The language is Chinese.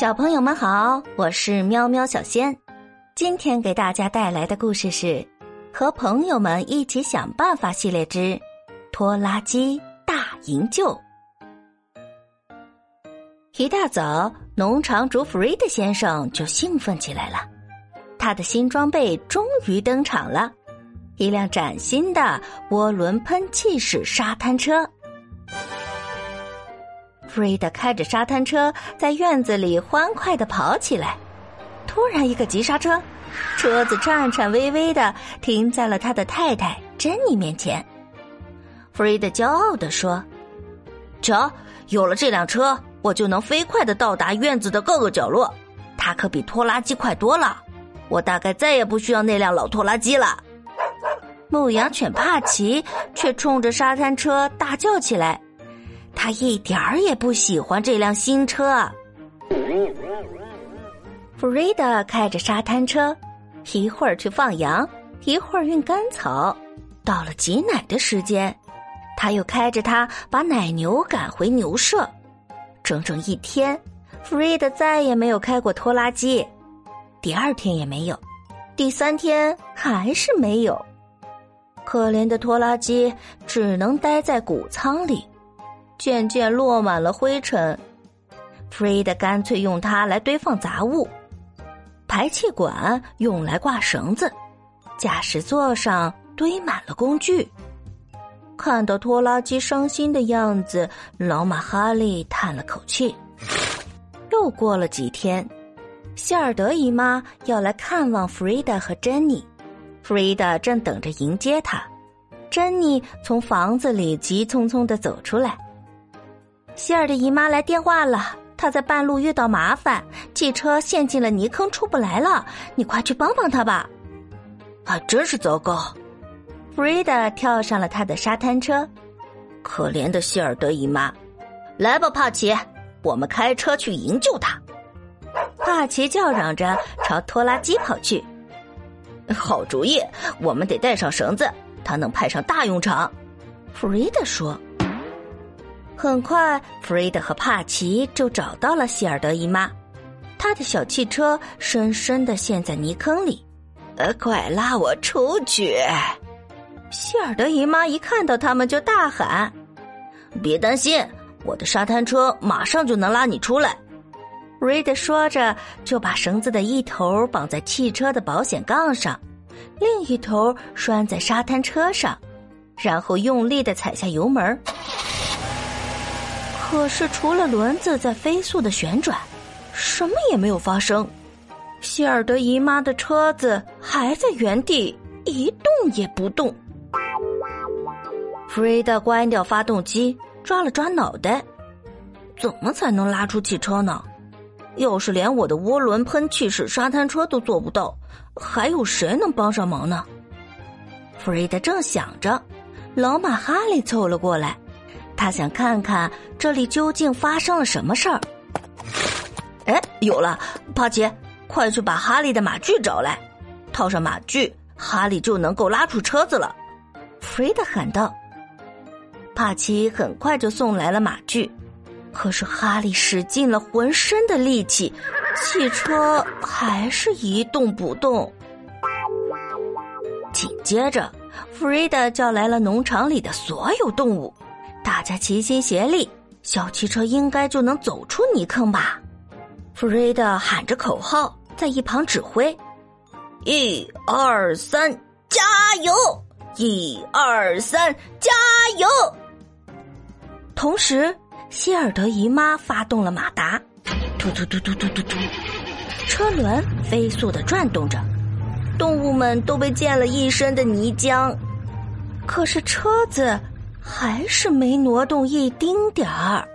小朋友们好，我是喵喵小仙。今天给大家带来的故事是《和朋友们一起想办法》系列之《拖拉机大营救》。一大早，农场主弗瑞德先生就兴奋起来了，他的新装备终于登场了——一辆崭新的涡轮喷气式沙滩车。弗瑞德开着沙滩车在院子里欢快的跑起来，突然一个急刹车，车子颤颤巍巍的停在了他的太太珍妮面前。弗瑞德骄傲的说：“瞧，有了这辆车，我就能飞快的到达院子的各个角落。它可比拖拉机快多了，我大概再也不需要那辆老拖拉机了。”牧羊犬帕奇却冲着沙滩车大叫起来。他一点儿也不喜欢这辆新车。弗瑞德开着沙滩车，一会儿去放羊，一会儿运干草。到了挤奶的时间，他又开着它把奶牛赶回牛舍。整整一天，弗瑞德再也没有开过拖拉机。第二天也没有，第三天还是没有。可怜的拖拉机只能待在谷仓里。渐渐落满了灰尘，弗瑞德干脆用它来堆放杂物。排气管用来挂绳子，驾驶座上堆满了工具。看到拖拉机伤心的样子，老马哈利叹了口气。又过了几天，希尔德姨妈要来看望弗瑞德和珍妮，弗瑞德正等着迎接她。珍妮从房子里急匆匆的走出来。希尔的姨妈来电话了，她在半路遇到麻烦，汽车陷进了泥坑，出不来了。你快去帮帮她吧！啊真是糟糕。弗瑞达跳上了他的沙滩车，可怜的希尔德姨妈，来吧，帕奇，我们开车去营救她。帕奇叫嚷着朝拖拉机跑去。好主意，我们得带上绳子，它能派上大用场。弗瑞达说。很快，弗瑞德和帕奇就找到了希尔德姨妈。他的小汽车深深的陷在泥坑里。呃，快拉我出去！希尔德姨妈一看到他们就大喊：“别担心，我的沙滩车马上就能拉你出来。”瑞德说着，就把绳子的一头绑在汽车的保险杠上，另一头拴在沙滩车上，然后用力的踩下油门。可是，除了轮子在飞速的旋转，什么也没有发生。希尔德姨妈的车子还在原地一动也不动。弗瑞德关掉发动机，抓了抓脑袋：怎么才能拉出汽车呢？要是连我的涡轮喷气式沙滩车都做不到，还有谁能帮上忙呢？弗瑞德正想着，老马哈利凑了过来。他想看看这里究竟发生了什么事儿。哎，有了，帕奇，快去把哈利的马具找来，套上马具，哈利就能够拉出车子了。弗瑞德喊道。帕奇很快就送来了马具，可是哈利使尽了浑身的力气，汽车还是一动不动。紧接着，弗瑞德叫来了农场里的所有动物。大家齐心协力，小汽车应该就能走出泥坑吧？弗瑞德喊着口号，在一旁指挥：“一二三，加油！一二三，加油！”同时，希尔德姨妈发动了马达，突突突突突突突，车轮飞速的转动着，动物们都被溅了一身的泥浆，可是车子。还是没挪动一丁点儿。